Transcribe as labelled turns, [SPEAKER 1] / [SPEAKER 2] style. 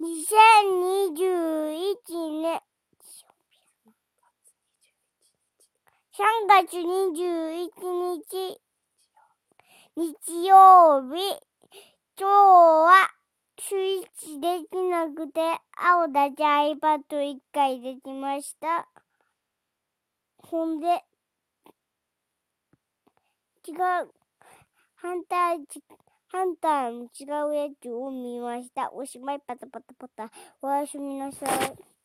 [SPEAKER 1] 2021年。3月21日。日曜日。今日はスイッチできなくて青だけ iPad1 回できました。ほんで違う。反対ハンターの違うやつを見ました。おしまいパタパタパタ。おやすみなさい。